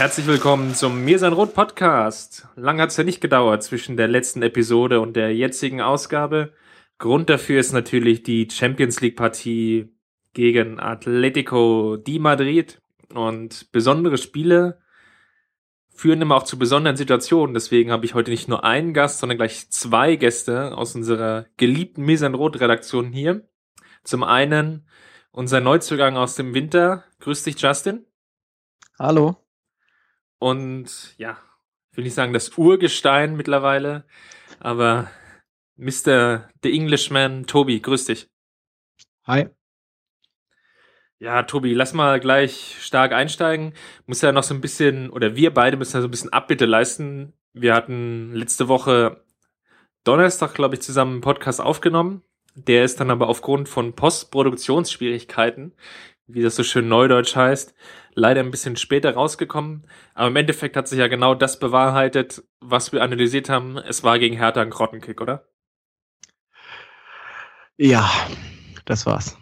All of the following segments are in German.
Herzlich willkommen zum Mir sein Rot Podcast. Lang hat es ja nicht gedauert zwischen der letzten Episode und der jetzigen Ausgabe. Grund dafür ist natürlich die Champions League Partie gegen Atletico di Madrid und besondere Spiele führen immer auch zu besonderen Situationen. Deswegen habe ich heute nicht nur einen Gast, sondern gleich zwei Gäste aus unserer geliebten Mir sein Rot Redaktion hier. Zum einen unser Neuzugang aus dem Winter. Grüß dich, Justin. Hallo. Und ja, will nicht sagen das Urgestein mittlerweile, aber Mr. The Englishman, Tobi, grüß dich. Hi. Ja, Tobi, lass mal gleich stark einsteigen. Muss ja noch so ein bisschen, oder wir beide müssen ja so ein bisschen Abbitte leisten. Wir hatten letzte Woche Donnerstag, glaube ich, zusammen einen Podcast aufgenommen. Der ist dann aber aufgrund von Postproduktionsschwierigkeiten, wie das so schön neudeutsch heißt, leider ein bisschen später rausgekommen. Aber im Endeffekt hat sich ja genau das bewahrheitet, was wir analysiert haben. Es war gegen Hertha ein Grottenkick, oder? Ja, das war's.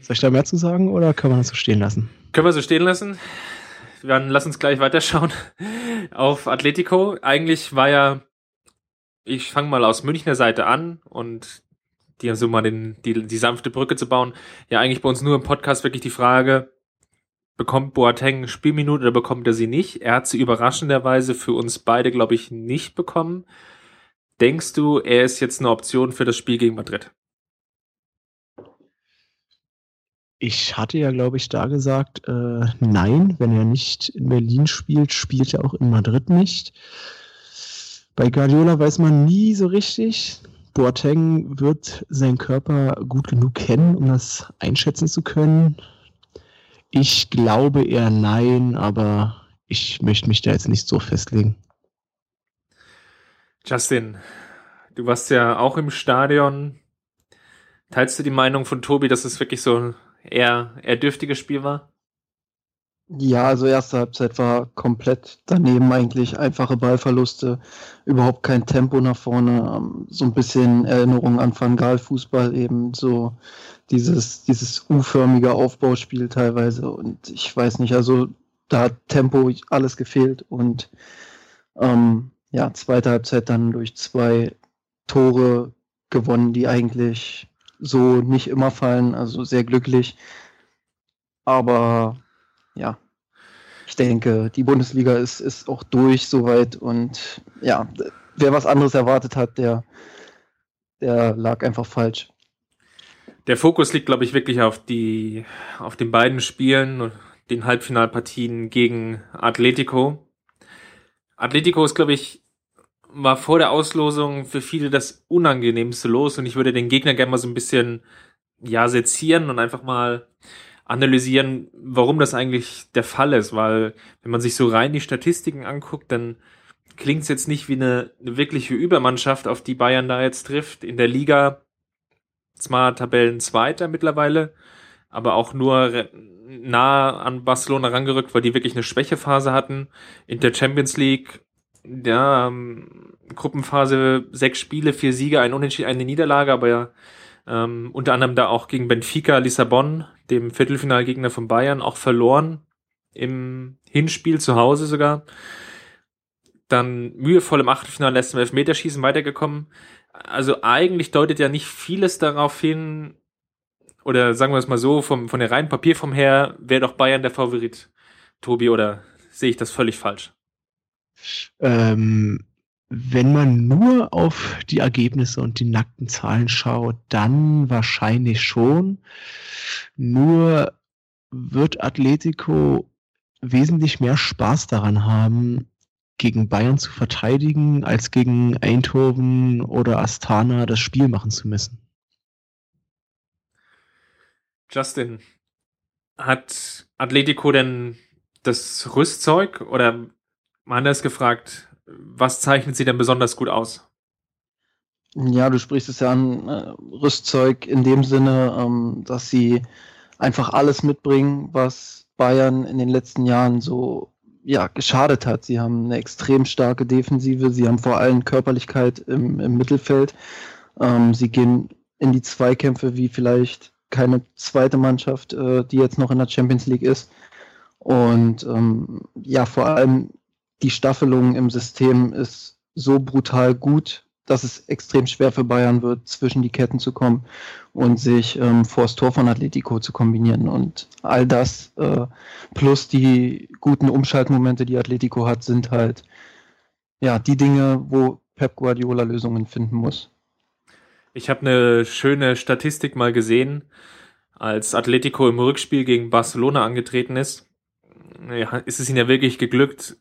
Soll ich da mehr zu sagen oder können wir das so stehen lassen? Können wir so stehen lassen. Dann lass uns gleich weiterschauen auf Atletico. Eigentlich war ja, ich fange mal aus Münchner Seite an und die haben so mal den, die, die sanfte Brücke zu bauen. Ja, eigentlich bei uns nur im Podcast wirklich die Frage, bekommt Boateng Spielminute oder bekommt er sie nicht? Er hat sie überraschenderweise für uns beide, glaube ich, nicht bekommen. Denkst du, er ist jetzt eine Option für das Spiel gegen Madrid? Ich hatte ja, glaube ich, da gesagt, äh, nein, wenn er nicht in Berlin spielt, spielt er auch in Madrid nicht. Bei Guardiola weiß man nie so richtig. Boateng wird seinen Körper gut genug kennen, um das einschätzen zu können. Ich glaube eher nein, aber ich möchte mich da jetzt nicht so festlegen. Justin, du warst ja auch im Stadion. Teilst du die Meinung von Tobi, dass es wirklich so ein eher, eher dürftiges Spiel war? Ja, also erste Halbzeit war komplett daneben eigentlich. Einfache Ballverluste, überhaupt kein Tempo nach vorne. Ähm, so ein bisschen Erinnerung an Van Gaal Fußball eben so dieses, dieses U-förmige Aufbauspiel teilweise. Und ich weiß nicht, also da hat Tempo alles gefehlt. Und ähm, ja, zweite Halbzeit dann durch zwei Tore gewonnen, die eigentlich so nicht immer fallen. Also sehr glücklich. Aber ja, ich denke, die Bundesliga ist, ist auch durch soweit. Und ja, wer was anderes erwartet hat, der, der lag einfach falsch der Fokus liegt, glaube ich, wirklich auf die, auf den beiden Spielen, den Halbfinalpartien gegen Atletico. Atletico ist, glaube ich, war vor der Auslosung für viele das unangenehmste Los und ich würde den Gegner gerne mal so ein bisschen, ja, sezieren und einfach mal analysieren, warum das eigentlich der Fall ist, weil wenn man sich so rein die Statistiken anguckt, dann klingt es jetzt nicht wie eine, eine wirkliche Übermannschaft, auf die Bayern da jetzt trifft. In der Liga zwar Tabellenzweiter mittlerweile, aber auch nur nah an Barcelona rangerückt, weil die wirklich eine Schwächephase hatten. In der Champions League, ja, ähm, Gruppenphase sechs Spiele, vier Siege, ein Unentschieden, eine Niederlage, aber ja, ähm, unter anderem da auch gegen Benfica Lissabon, dem Viertelfinalgegner von Bayern, auch verloren im Hinspiel zu Hause sogar. Dann mühevoll im Achtelfinale im Elfmeterschießen weitergekommen also eigentlich deutet ja nicht vieles darauf hin, oder sagen wir es mal so, vom, von der reinen Papierform her wäre doch Bayern der Favorit, Tobi, oder sehe ich das völlig falsch? Ähm, wenn man nur auf die Ergebnisse und die nackten Zahlen schaut, dann wahrscheinlich schon. Nur wird Atletico wesentlich mehr Spaß daran haben, gegen Bayern zu verteidigen, als gegen Eindhoven oder Astana das Spiel machen zu müssen. Justin, hat Atletico denn das Rüstzeug oder Anders gefragt, was zeichnet sie denn besonders gut aus? Ja, du sprichst es ja an, äh, Rüstzeug in dem Sinne, ähm, dass sie einfach alles mitbringen, was Bayern in den letzten Jahren so ja, geschadet hat. Sie haben eine extrem starke Defensive, sie haben vor allem Körperlichkeit im, im Mittelfeld. Ähm, sie gehen in die Zweikämpfe wie vielleicht keine zweite Mannschaft, äh, die jetzt noch in der Champions League ist. Und ähm, ja, vor allem die Staffelung im System ist so brutal gut, dass es extrem schwer für Bayern wird, zwischen die Ketten zu kommen und sich ähm, vor das Tor von Atletico zu kombinieren. Und all das äh, plus die guten Umschaltmomente, die Atletico hat, sind halt ja die Dinge, wo Pep Guardiola Lösungen finden muss. Ich habe eine schöne Statistik mal gesehen, als Atletico im Rückspiel gegen Barcelona angetreten ist. Ja, ist es ihnen ja wirklich geglückt,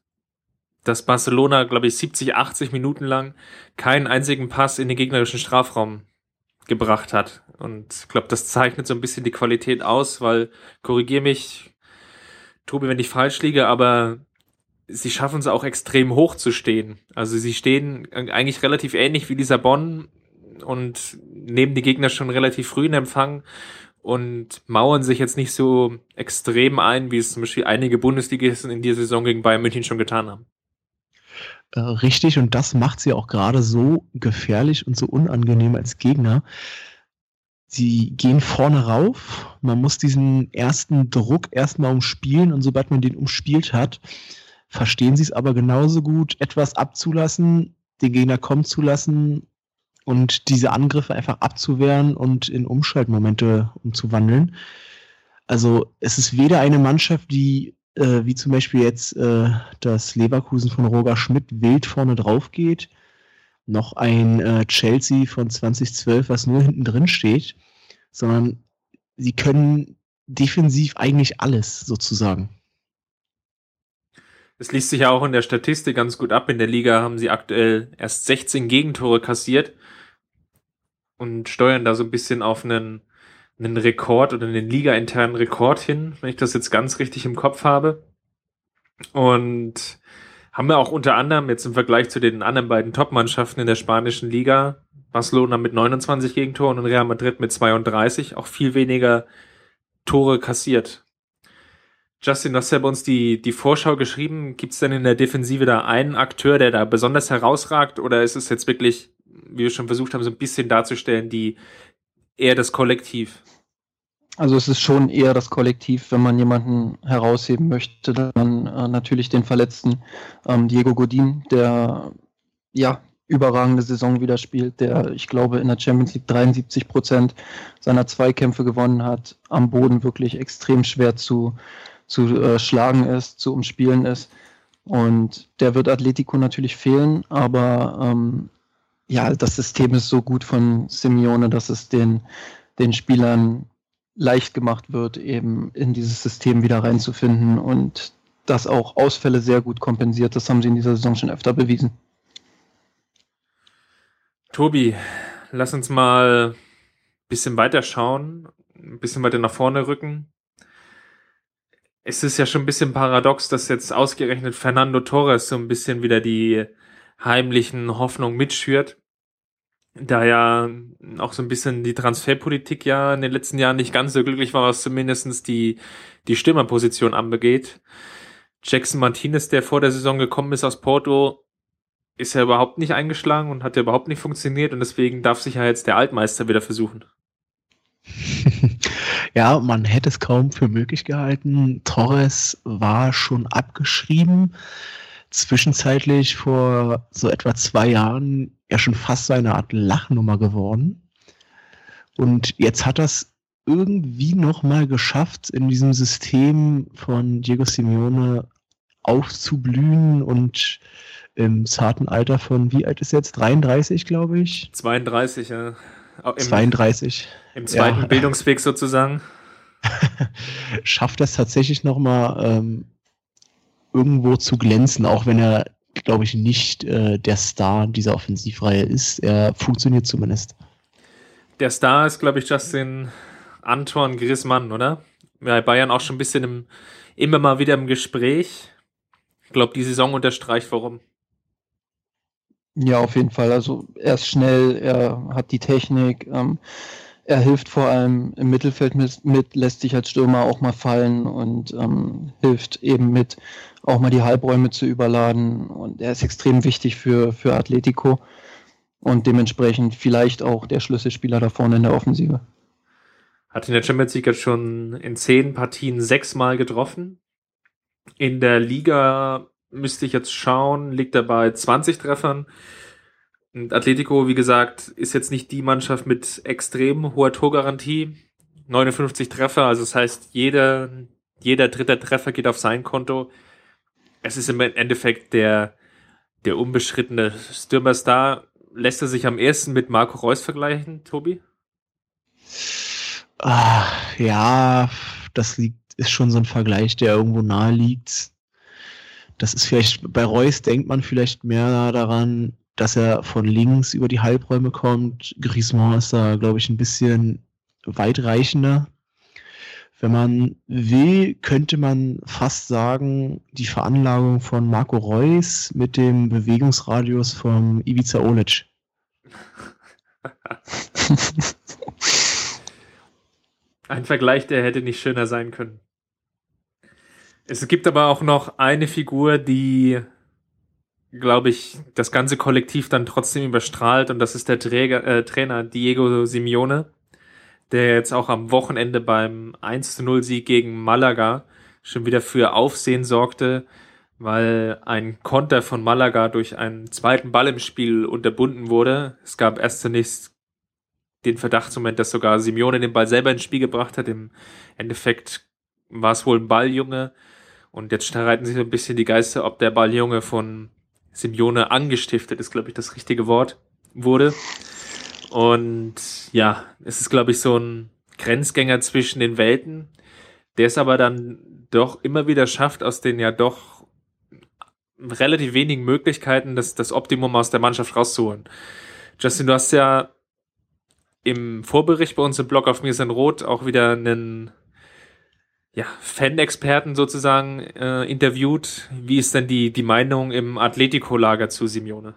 dass Barcelona, glaube ich, 70, 80 Minuten lang keinen einzigen Pass in den gegnerischen Strafraum gebracht hat. Und ich glaube, das zeichnet so ein bisschen die Qualität aus, weil, korrigier mich, Tobi, wenn ich falsch liege, aber sie schaffen es auch extrem hoch zu stehen. Also sie stehen eigentlich relativ ähnlich wie Lissabon und nehmen die Gegner schon relativ früh in Empfang und mauern sich jetzt nicht so extrem ein, wie es zum Beispiel einige Bundesligisten in dieser Saison gegen Bayern München schon getan haben. Äh, richtig, und das macht sie auch gerade so gefährlich und so unangenehm als Gegner. Sie gehen vorne rauf, man muss diesen ersten Druck erstmal umspielen und sobald man den umspielt hat, verstehen sie es aber genauso gut, etwas abzulassen, den Gegner kommen zu lassen und diese Angriffe einfach abzuwehren und in Umschaltmomente umzuwandeln. Also es ist weder eine Mannschaft, die äh, wie zum Beispiel jetzt äh, das Leverkusen von Roger Schmidt wild vorne drauf geht, noch ein äh, Chelsea von 2012, was nur hinten drin steht, sondern sie können defensiv eigentlich alles sozusagen. Es liest sich ja auch in der Statistik ganz gut ab. In der Liga haben sie aktuell erst 16 Gegentore kassiert und steuern da so ein bisschen auf einen einen Rekord oder einen Liga-internen Rekord hin, wenn ich das jetzt ganz richtig im Kopf habe. Und haben wir auch unter anderem jetzt im Vergleich zu den anderen beiden Top-Mannschaften in der spanischen Liga, Barcelona mit 29 Gegentoren und Real Madrid mit 32, auch viel weniger Tore kassiert. Justin, du hast ja bei uns die, die Vorschau geschrieben. Gibt es denn in der Defensive da einen Akteur, der da besonders herausragt? Oder ist es jetzt wirklich, wie wir schon versucht haben, so ein bisschen darzustellen, die eher das Kollektiv? Also es ist schon eher das Kollektiv, wenn man jemanden herausheben möchte, dann äh, natürlich den Verletzten ähm, Diego Godin, der ja überragende Saison wieder spielt, der ich glaube in der Champions League 73 Prozent seiner Zweikämpfe gewonnen hat, am Boden wirklich extrem schwer zu, zu äh, schlagen ist, zu umspielen ist. Und der wird Atletico natürlich fehlen, aber ähm, ja, das System ist so gut von Simeone, dass es den, den Spielern leicht gemacht wird, eben in dieses System wieder reinzufinden und das auch Ausfälle sehr gut kompensiert. Das haben sie in dieser Saison schon öfter bewiesen. Tobi, lass uns mal ein bisschen weiter schauen, ein bisschen weiter nach vorne rücken. Es ist ja schon ein bisschen paradox, dass jetzt ausgerechnet Fernando Torres so ein bisschen wieder die heimlichen Hoffnungen mitschürt da ja auch so ein bisschen die Transferpolitik ja in den letzten Jahren nicht ganz so glücklich war, was zumindestens die, die Stürmerposition anbegeht. Jackson Martinez, der vor der Saison gekommen ist aus Porto, ist ja überhaupt nicht eingeschlagen und hat ja überhaupt nicht funktioniert und deswegen darf sich ja jetzt der Altmeister wieder versuchen. ja, man hätte es kaum für möglich gehalten. Torres war schon abgeschrieben zwischenzeitlich vor so etwa zwei Jahren ja schon fast so eine Art Lachnummer geworden. Und jetzt hat das irgendwie nochmal geschafft, in diesem System von Diego Simeone aufzublühen und im zarten Alter von, wie alt ist er jetzt? 33, glaube ich? 32, ja. Im, 32. Im zweiten ja. Bildungsweg sozusagen. Schafft das tatsächlich nochmal ähm, irgendwo zu glänzen, auch wenn er, glaube ich, nicht äh, der Star dieser Offensivreihe ist. Er funktioniert zumindest. Der Star ist, glaube ich, Justin Anton Griezmann, oder? Bei Bayern auch schon ein bisschen im, immer mal wieder im Gespräch. Ich glaube, die Saison unterstreicht, warum. Ja, auf jeden Fall. Also er ist schnell, er hat die Technik, ähm, er hilft vor allem im Mittelfeld mit, mit, lässt sich als Stürmer auch mal fallen und ähm, hilft eben mit, auch mal die Halbräume zu überladen. Und er ist extrem wichtig für, für Atletico und dementsprechend vielleicht auch der Schlüsselspieler da vorne in der Offensive. Hat in der Champions League jetzt schon in zehn Partien sechsmal getroffen. In der Liga müsste ich jetzt schauen, liegt er bei 20 Treffern. Und Atletico, wie gesagt, ist jetzt nicht die Mannschaft mit extrem hoher Torgarantie. 59 Treffer, also das heißt, jeder, jeder dritte Treffer geht auf sein Konto. Es ist im Endeffekt der, der unbeschrittene Stürmerstar. Lässt er sich am ersten mit Marco Reus vergleichen, Tobi? Ah, ja, das liegt, ist schon so ein Vergleich, der irgendwo nahe liegt. Das ist vielleicht, bei Reus denkt man vielleicht mehr daran, dass er von links über die Halbräume kommt. Griezmann ist da, glaube ich, ein bisschen weitreichender. Wenn man will, könnte man fast sagen, die Veranlagung von Marco Reus mit dem Bewegungsradius vom Ivica Olic. Ein Vergleich, der hätte nicht schöner sein können. Es gibt aber auch noch eine Figur, die, glaube ich, das ganze Kollektiv dann trotzdem überstrahlt und das ist der Träger, äh, Trainer Diego Simeone, der jetzt auch am Wochenende beim 1-0-Sieg gegen Malaga schon wieder für Aufsehen sorgte, weil ein Konter von Malaga durch einen zweiten Ball im Spiel unterbunden wurde. Es gab erst zunächst den Verdachtsmoment, dass sogar Simeone den Ball selber ins Spiel gebracht hat. Im Endeffekt war es wohl ein Balljunge. Und jetzt streiten sich so ein bisschen die Geister, ob der Balljunge von Simeone angestiftet ist, glaube ich, das richtige Wort wurde. Und ja, es ist, glaube ich, so ein Grenzgänger zwischen den Welten, der es aber dann doch immer wieder schafft, aus den ja doch relativ wenigen Möglichkeiten das, das Optimum aus der Mannschaft rauszuholen. Justin, du hast ja im Vorbericht bei uns im Blog auf Mir sind Rot auch wieder einen ja, Fan-Experten sozusagen äh, interviewt. Wie ist denn die, die Meinung im Atletico-Lager zu Simeone?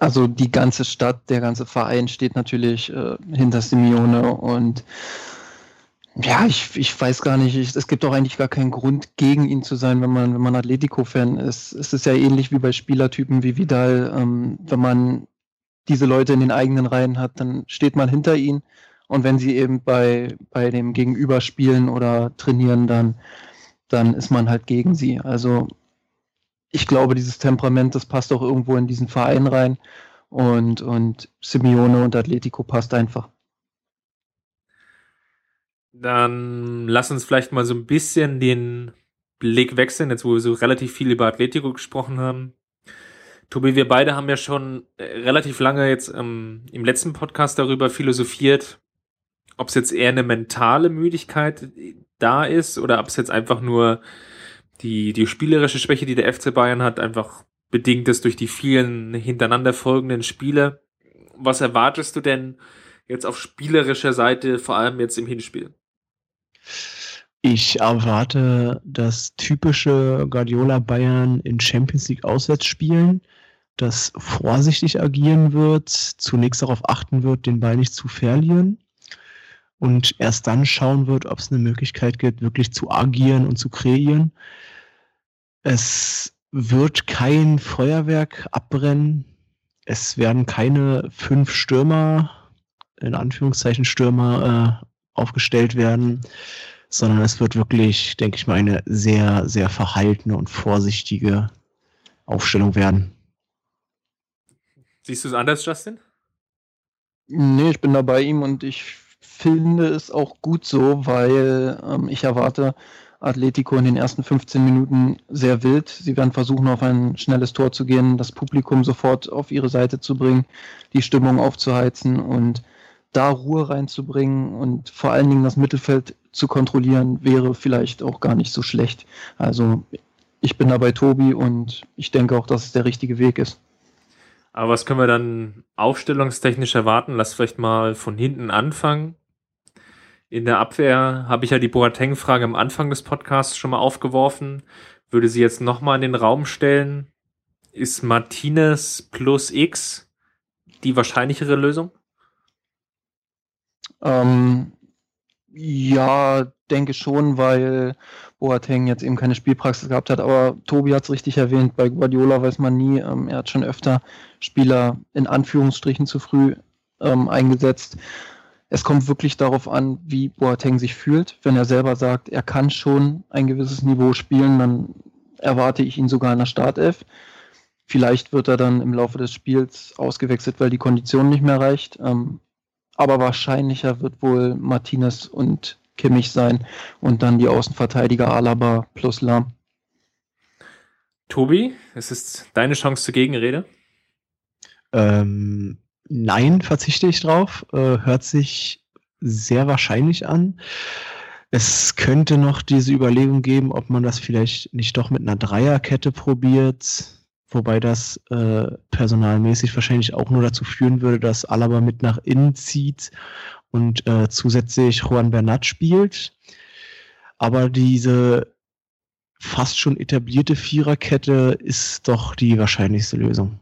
Also die ganze Stadt, der ganze Verein steht natürlich äh, hinter Simeone und ja, ich, ich weiß gar nicht, ich, es gibt auch eigentlich gar keinen Grund, gegen ihn zu sein, wenn man, wenn man Atletico-Fan ist. Es ist ja ähnlich wie bei Spielertypen wie Vidal. Ähm, wenn man diese Leute in den eigenen Reihen hat, dann steht man hinter ihnen. Und wenn sie eben bei, bei dem Gegenüber spielen oder trainieren, dann, dann ist man halt gegen sie. Also ich glaube, dieses Temperament, das passt auch irgendwo in diesen Verein rein. Und, und Simeone und Atletico passt einfach. Dann lass uns vielleicht mal so ein bisschen den Blick wechseln, jetzt wo wir so relativ viel über Atletico gesprochen haben. Tobi, wir beide haben ja schon äh, relativ lange jetzt ähm, im letzten Podcast darüber philosophiert, ob es jetzt eher eine mentale Müdigkeit da ist oder ob es jetzt einfach nur die, die spielerische Schwäche, die der FC Bayern hat, einfach bedingt ist durch die vielen hintereinander folgenden Spiele. Was erwartest du denn jetzt auf spielerischer Seite, vor allem jetzt im Hinspiel? Ich erwarte das typische Guardiola Bayern in Champions League Auswärtsspielen das vorsichtig agieren wird, zunächst darauf achten wird, den Ball nicht zu verlieren und erst dann schauen wird, ob es eine Möglichkeit gibt, wirklich zu agieren und zu kreieren. Es wird kein Feuerwerk abbrennen. Es werden keine fünf Stürmer, in Anführungszeichen Stürmer, äh, aufgestellt werden, sondern es wird wirklich, denke ich mal, eine sehr, sehr verhaltene und vorsichtige Aufstellung werden. Siehst du es anders, Justin? Nee, ich bin da bei ihm und ich finde es auch gut so, weil ähm, ich erwarte Atletico in den ersten 15 Minuten sehr wild. Sie werden versuchen, auf ein schnelles Tor zu gehen, das Publikum sofort auf ihre Seite zu bringen, die Stimmung aufzuheizen und da Ruhe reinzubringen und vor allen Dingen das Mittelfeld zu kontrollieren, wäre vielleicht auch gar nicht so schlecht. Also ich bin da bei Tobi und ich denke auch, dass es der richtige Weg ist. Aber was können wir dann aufstellungstechnisch erwarten? Lass vielleicht mal von hinten anfangen. In der Abwehr habe ich ja die Boateng-Frage am Anfang des Podcasts schon mal aufgeworfen. würde sie jetzt nochmal in den Raum stellen. Ist Martinez plus X die wahrscheinlichere Lösung? Ähm, ja, denke schon, weil Boateng jetzt eben keine Spielpraxis gehabt hat. Aber Tobi hat es richtig erwähnt, bei Guardiola weiß man nie. Ähm, er hat schon öfter Spieler in Anführungsstrichen zu früh ähm, eingesetzt. Es kommt wirklich darauf an, wie Boateng sich fühlt. Wenn er selber sagt, er kann schon ein gewisses Niveau spielen, dann erwarte ich ihn sogar in der Startelf. Vielleicht wird er dann im Laufe des Spiels ausgewechselt, weil die Kondition nicht mehr reicht. Ähm, aber wahrscheinlicher wird wohl Martinez und Kimmich sein und dann die Außenverteidiger Alaba plus Lahm. Tobi, es ist deine Chance zur Gegenrede. Ähm, nein, verzichte ich drauf. Äh, hört sich sehr wahrscheinlich an. Es könnte noch diese Überlegung geben, ob man das vielleicht nicht doch mit einer Dreierkette probiert, wobei das äh, personalmäßig wahrscheinlich auch nur dazu führen würde, dass Alaba mit nach innen zieht und äh, zusätzlich Juan Bernat spielt. Aber diese fast schon etablierte Viererkette ist doch die wahrscheinlichste Lösung.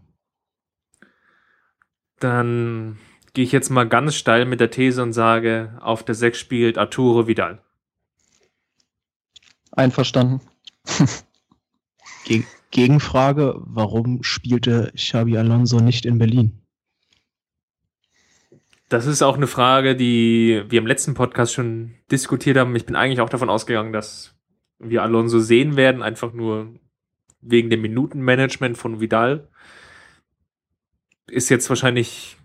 Dann gehe ich jetzt mal ganz steil mit der These und sage, auf der 6 spielt Arturo Vidal. Einverstanden. Gegenfrage, warum spielte Xabi Alonso nicht in Berlin? Das ist auch eine Frage, die wir im letzten Podcast schon diskutiert haben. Ich bin eigentlich auch davon ausgegangen, dass wir Alonso sehen werden, einfach nur wegen dem Minutenmanagement von Vidal. Ist jetzt wahrscheinlich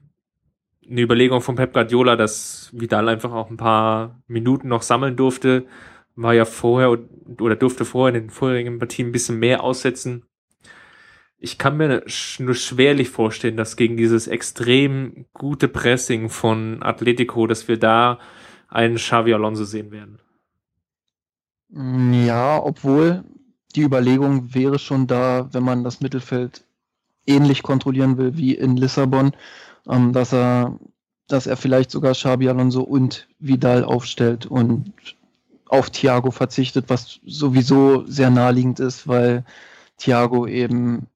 eine Überlegung von Pep Guardiola, dass Vidal einfach auch ein paar Minuten noch sammeln durfte. War ja vorher oder durfte vorher in den vorherigen Partien ein bisschen mehr aussetzen ich kann mir nur schwerlich vorstellen, dass gegen dieses extrem gute Pressing von Atletico, dass wir da einen Xavi Alonso sehen werden. Ja, obwohl die Überlegung wäre schon da, wenn man das Mittelfeld ähnlich kontrollieren will wie in Lissabon, ähm, dass er, dass er vielleicht sogar Xabi Alonso und Vidal aufstellt und auf Thiago verzichtet, was sowieso sehr naheliegend ist, weil Thiago eben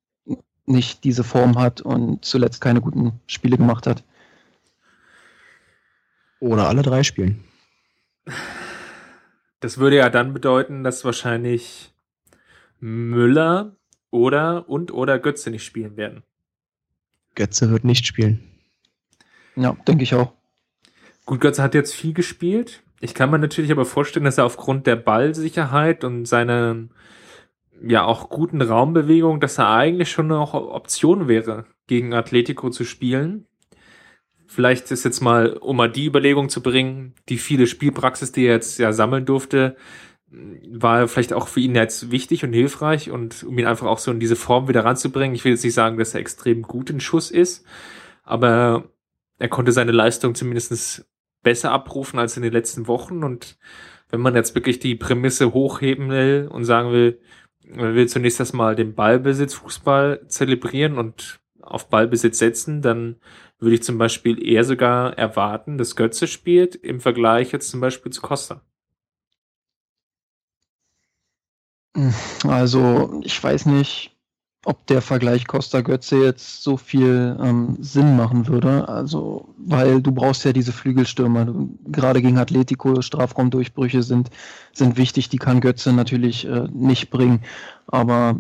nicht diese Form hat und zuletzt keine guten Spiele gemacht hat. Oder alle drei spielen. Das würde ja dann bedeuten, dass wahrscheinlich Müller oder und oder Götze nicht spielen werden. Götze wird nicht spielen. Ja, denke ich auch. Gut, Götze hat jetzt viel gespielt. Ich kann mir natürlich aber vorstellen, dass er aufgrund der Ballsicherheit und seiner ja auch guten Raumbewegung, dass er eigentlich schon noch Option wäre, gegen Atletico zu spielen. Vielleicht ist jetzt mal, um mal die Überlegung zu bringen, die viele Spielpraxis, die er jetzt ja sammeln durfte, war vielleicht auch für ihn jetzt wichtig und hilfreich und um ihn einfach auch so in diese Form wieder ranzubringen. Ich will jetzt nicht sagen, dass er extrem gut in Schuss ist, aber er konnte seine Leistung zumindest besser abrufen als in den letzten Wochen und wenn man jetzt wirklich die Prämisse hochheben will und sagen will, will zunächst erstmal den Ballbesitz Fußball zelebrieren und auf Ballbesitz setzen, dann würde ich zum Beispiel eher sogar erwarten, dass Götze spielt im Vergleich jetzt zum Beispiel zu Costa. Also, ich weiß nicht, ob der Vergleich Costa Götze jetzt so viel ähm, Sinn machen würde. Also, weil du brauchst ja diese Flügelstürmer. Du, gerade gegen Atletico, Strafraumdurchbrüche sind, sind wichtig, die kann Götze natürlich äh, nicht bringen. Aber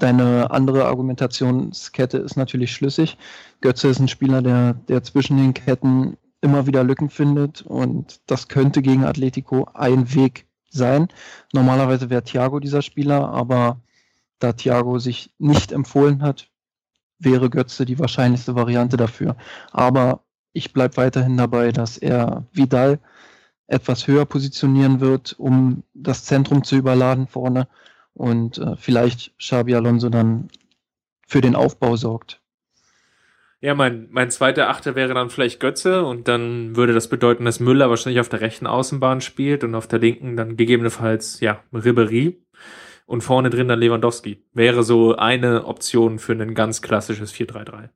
deine andere Argumentationskette ist natürlich schlüssig. Götze ist ein Spieler, der, der zwischen den Ketten immer wieder Lücken findet und das könnte gegen Atletico ein Weg sein. Normalerweise wäre Thiago dieser Spieler, aber da Thiago sich nicht empfohlen hat, wäre Götze die wahrscheinlichste Variante dafür. Aber ich bleibe weiterhin dabei, dass er Vidal etwas höher positionieren wird, um das Zentrum zu überladen vorne und äh, vielleicht Xabi Alonso dann für den Aufbau sorgt. Ja, mein, mein zweiter Achter wäre dann vielleicht Götze und dann würde das bedeuten, dass Müller wahrscheinlich auf der rechten Außenbahn spielt und auf der linken dann gegebenenfalls, ja, Ribery und vorne drin dann Lewandowski. Wäre so eine Option für ein ganz klassisches 4-3-3.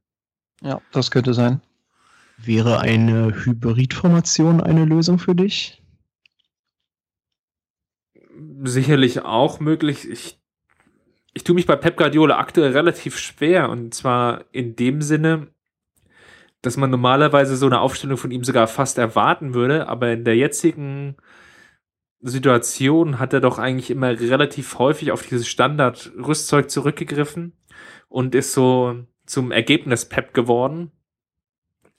Ja, das könnte sein. Wäre eine Hybridformation eine Lösung für dich? Sicherlich auch möglich. Ich ich tue mich bei Pep Guardiola aktuell relativ schwer und zwar in dem Sinne, dass man normalerweise so eine Aufstellung von ihm sogar fast erwarten würde, aber in der jetzigen Situation hat er doch eigentlich immer relativ häufig auf dieses Standard-Rüstzeug zurückgegriffen und ist so zum Ergebnis Pep geworden,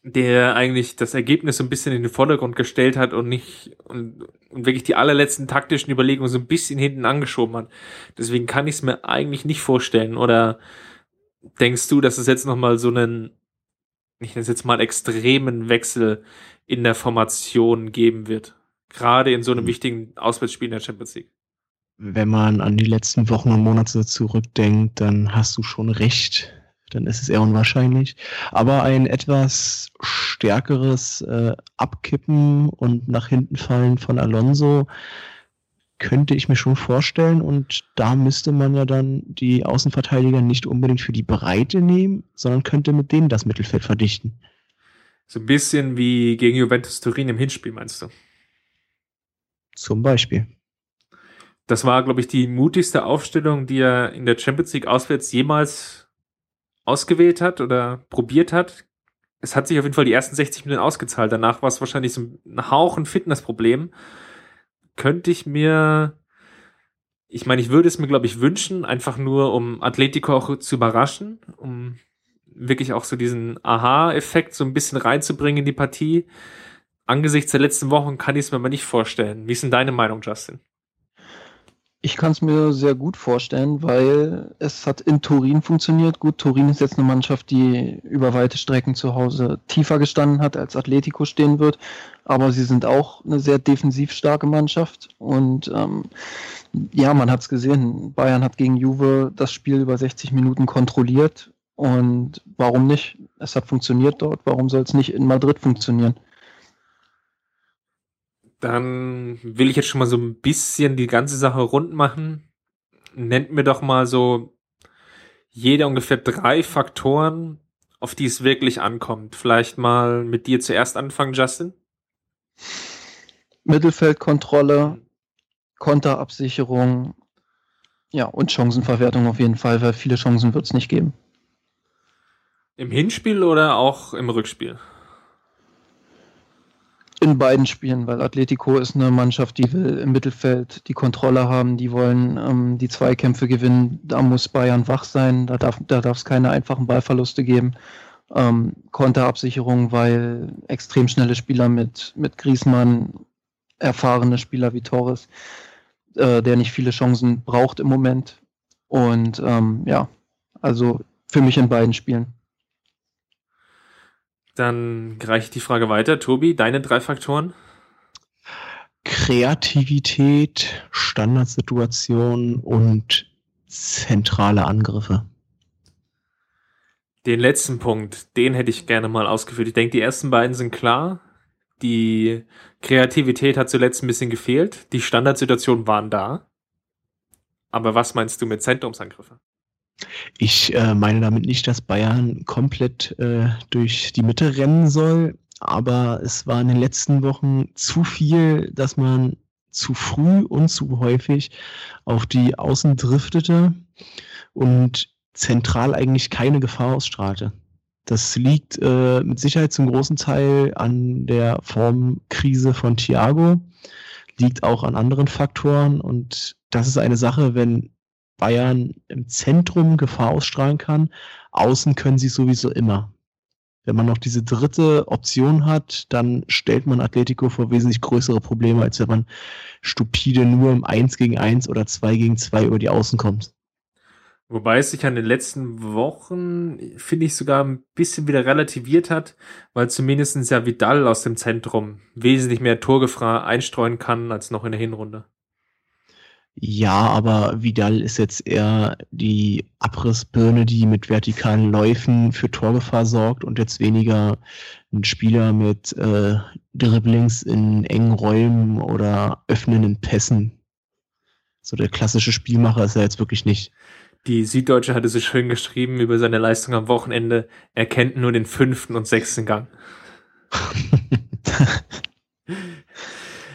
der eigentlich das Ergebnis so ein bisschen in den Vordergrund gestellt hat und nicht und, und wirklich die allerletzten taktischen Überlegungen so ein bisschen hinten angeschoben hat. Deswegen kann ich es mir eigentlich nicht vorstellen. Oder denkst du, dass es jetzt nochmal so einen, ich nenne es jetzt mal extremen Wechsel in der Formation geben wird? Gerade in so einem mhm. wichtigen Auswärtsspiel in der Champions League. Wenn man an die letzten Wochen und Monate zurückdenkt, dann hast du schon recht. Dann ist es eher unwahrscheinlich. Aber ein etwas stärkeres äh, Abkippen und nach hinten fallen von Alonso könnte ich mir schon vorstellen. Und da müsste man ja dann die Außenverteidiger nicht unbedingt für die Breite nehmen, sondern könnte mit denen das Mittelfeld verdichten. So ein bisschen wie gegen Juventus Turin im Hinspiel, meinst du? Zum Beispiel. Das war, glaube ich, die mutigste Aufstellung, die er in der Champions League auswärts jemals ausgewählt hat oder probiert hat. Es hat sich auf jeden Fall die ersten 60 Minuten ausgezahlt. Danach war es wahrscheinlich so ein Hauch ein Fitnessproblem. Könnte ich mir, ich meine, ich würde es mir, glaube ich, wünschen, einfach nur, um Atletico auch zu überraschen, um wirklich auch so diesen Aha-Effekt so ein bisschen reinzubringen in die Partie angesichts der letzten Wochen kann ich es mir aber nicht vorstellen. Wie ist denn deine Meinung, Justin? Ich kann es mir sehr gut vorstellen, weil es hat in Turin funktioniert. Gut, Turin ist jetzt eine Mannschaft, die über weite Strecken zu Hause tiefer gestanden hat, als Atletico stehen wird. Aber sie sind auch eine sehr defensiv starke Mannschaft. Und ähm, ja, man hat es gesehen. Bayern hat gegen Juve das Spiel über 60 Minuten kontrolliert. Und warum nicht? Es hat funktioniert dort. Warum soll es nicht in Madrid funktionieren? Dann will ich jetzt schon mal so ein bisschen die ganze Sache rund machen. Nennt mir doch mal so jeder ungefähr drei Faktoren, auf die es wirklich ankommt. Vielleicht mal mit dir zuerst anfangen, Justin. Mittelfeldkontrolle, Konterabsicherung, ja, und Chancenverwertung auf jeden Fall, weil viele Chancen wird es nicht geben. Im Hinspiel oder auch im Rückspiel? In beiden Spielen, weil Atletico ist eine Mannschaft, die will im Mittelfeld die Kontrolle haben, die wollen ähm, die Zweikämpfe gewinnen. Da muss Bayern wach sein, da darf da es keine einfachen Ballverluste geben. Ähm, Konterabsicherung, weil extrem schnelle Spieler mit, mit Griesmann, erfahrene Spieler wie Torres, äh, der nicht viele Chancen braucht im Moment. Und ähm, ja, also für mich in beiden Spielen. Dann reiche ich die Frage weiter. Tobi, deine drei Faktoren? Kreativität, Standardsituation und zentrale Angriffe. Den letzten Punkt, den hätte ich gerne mal ausgeführt. Ich denke, die ersten beiden sind klar. Die Kreativität hat zuletzt ein bisschen gefehlt. Die Standardsituationen waren da. Aber was meinst du mit Zentrumsangriffe? Ich äh, meine damit nicht, dass Bayern komplett äh, durch die Mitte rennen soll, aber es war in den letzten Wochen zu viel, dass man zu früh und zu häufig auf die Außen driftete und zentral eigentlich keine Gefahr ausstrahlte. Das liegt äh, mit Sicherheit zum großen Teil an der Formkrise von Thiago, liegt auch an anderen Faktoren und das ist eine Sache, wenn Bayern im Zentrum Gefahr ausstrahlen kann. Außen können sie sowieso immer. Wenn man noch diese dritte Option hat, dann stellt man Atletico vor wesentlich größere Probleme, als wenn man stupide nur im 1 gegen 1 oder 2 gegen 2 über die Außen kommt. Wobei es sich an den letzten Wochen, finde ich, sogar ein bisschen wieder relativiert hat, weil zumindest ja Vidal aus dem Zentrum wesentlich mehr Torgefahr einstreuen kann als noch in der Hinrunde. Ja, aber Vidal ist jetzt eher die Abrissbirne, die mit vertikalen Läufen für Torgefahr sorgt und jetzt weniger ein Spieler mit äh, Dribblings in engen Räumen oder öffnenden Pässen. So der klassische Spielmacher ist er jetzt wirklich nicht. Die Süddeutsche hatte so schön geschrieben über seine Leistung am Wochenende. Er kennt nur den fünften und sechsten Gang.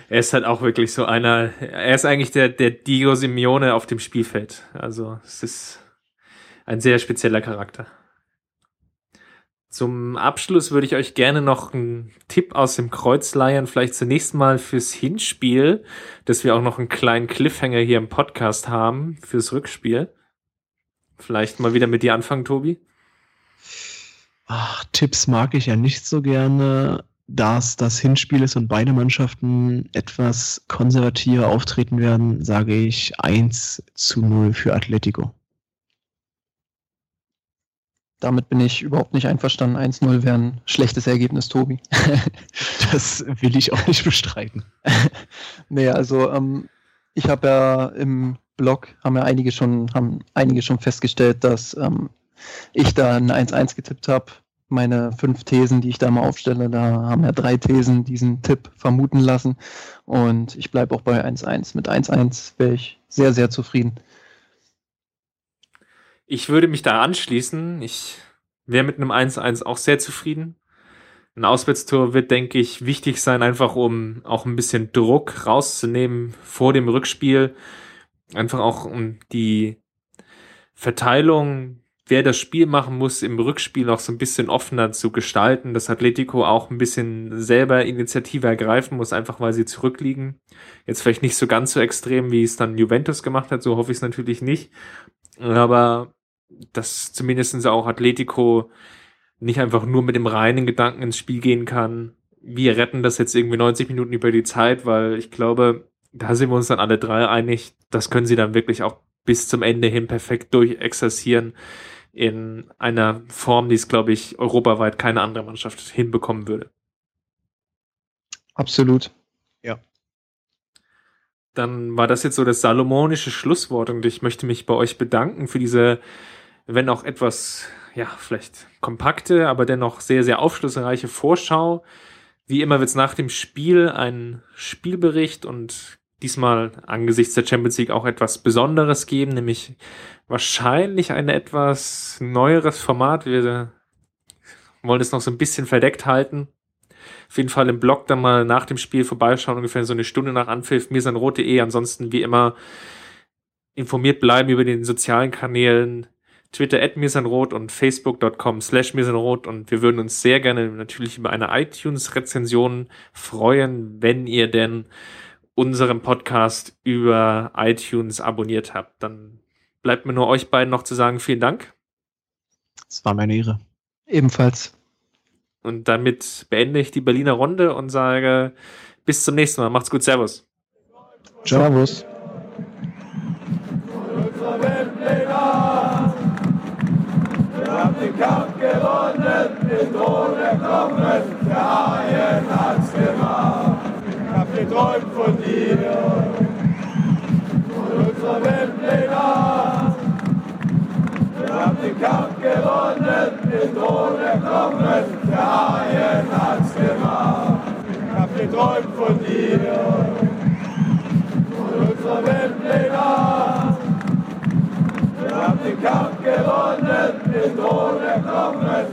er ist halt auch wirklich so einer, er ist eigentlich der, der Diego Simeone auf dem Spielfeld. Also es ist ein sehr spezieller Charakter. Zum Abschluss würde ich euch gerne noch einen Tipp aus dem Kreuz leiern, vielleicht zunächst mal fürs Hinspiel, dass wir auch noch einen kleinen Cliffhanger hier im Podcast haben fürs Rückspiel. Vielleicht mal wieder mit dir anfangen, Tobi. Ach, Tipps mag ich ja nicht so gerne, da es das Hinspiel ist und beide Mannschaften etwas konservativer auftreten werden, sage ich 1 zu 0 für Atletico. Damit bin ich überhaupt nicht einverstanden. 1-0 wäre ein schlechtes Ergebnis, Tobi. das will ich auch nicht bestreiten. nee, also ähm, ich habe ja im Blog, haben ja einige schon, haben einige schon festgestellt, dass ähm, ich da ein 1-1 getippt habe. Meine fünf Thesen, die ich da mal aufstelle, da haben ja drei Thesen diesen Tipp vermuten lassen. Und ich bleibe auch bei 1-1. Mit 1-1 wäre ich sehr, sehr zufrieden. Ich würde mich da anschließen. Ich wäre mit einem 1-1 auch sehr zufrieden. Ein Auswärtstor wird, denke ich, wichtig sein, einfach um auch ein bisschen Druck rauszunehmen vor dem Rückspiel. Einfach auch um die Verteilung, wer das Spiel machen muss, im Rückspiel noch so ein bisschen offener zu gestalten, dass Atletico auch ein bisschen selber Initiative ergreifen muss, einfach weil sie zurückliegen. Jetzt vielleicht nicht so ganz so extrem, wie es dann Juventus gemacht hat, so hoffe ich es natürlich nicht. Aber dass zumindestens auch Atletico nicht einfach nur mit dem reinen Gedanken ins Spiel gehen kann, wir retten das jetzt irgendwie 90 Minuten über die Zeit, weil ich glaube, da sind wir uns dann alle drei einig, das können sie dann wirklich auch bis zum Ende hin perfekt durchexerzieren in einer Form, die es, glaube ich, europaweit keine andere Mannschaft hinbekommen würde. Absolut. Ja. Dann war das jetzt so das salomonische Schlusswort und ich möchte mich bei euch bedanken für diese wenn auch etwas, ja, vielleicht kompakte, aber dennoch sehr, sehr aufschlussreiche Vorschau. Wie immer wird es nach dem Spiel ein Spielbericht und diesmal angesichts der Champions League auch etwas Besonderes geben, nämlich wahrscheinlich ein etwas neueres Format. Wir wollen es noch so ein bisschen verdeckt halten. Auf jeden Fall im Blog dann mal nach dem Spiel vorbeischauen, ungefähr so eine Stunde nach Anpfiff, mirsanrot.de. Ansonsten wie immer informiert bleiben über den sozialen Kanälen, Twitter at mirsanrot und facebook.com slash mirsanrot und wir würden uns sehr gerne natürlich über eine iTunes-Rezension freuen, wenn ihr denn unseren Podcast über iTunes abonniert habt. Dann bleibt mir nur euch beiden noch zu sagen, vielen Dank. Es war meine Ehre. Ebenfalls. Und damit beende ich die Berliner Runde und sage bis zum nächsten Mal. Macht's gut. Servus. Servus. den Kampf gewonnen, den Thron erklommen, der Haien hat's geträumt von dir, von unserer Weltpläne. Wir haben den Kampf gewonnen, den Thron erklommen, der Haien hat's gemacht. Ich hab geträumt von dir, von unserer Weltpläne. Wir haben den Kampf gewonnen, den Thron erklommen,